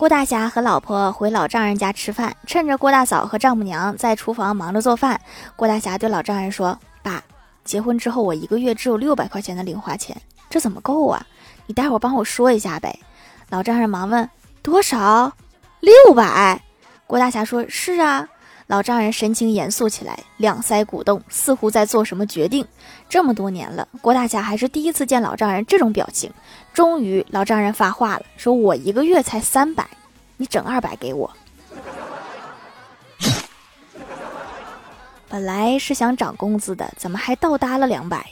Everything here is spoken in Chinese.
郭大侠和老婆回老丈人家吃饭，趁着郭大嫂和丈母娘在厨房忙着做饭，郭大侠对老丈人说：“爸，结婚之后我一个月只有六百块钱的零花钱，这怎么够啊？你待会儿帮我说一下呗。”老丈人忙问：“多少？六百？”郭大侠说：“是啊。”老丈人神情严肃起来，两腮鼓动，似乎在做什么决定。这么多年了，郭大侠还是第一次见老丈人这种表情。终于，老丈人发话了，说：“我一个月才三百，你整二百给我。”本来是想涨工资的，怎么还倒搭了两百？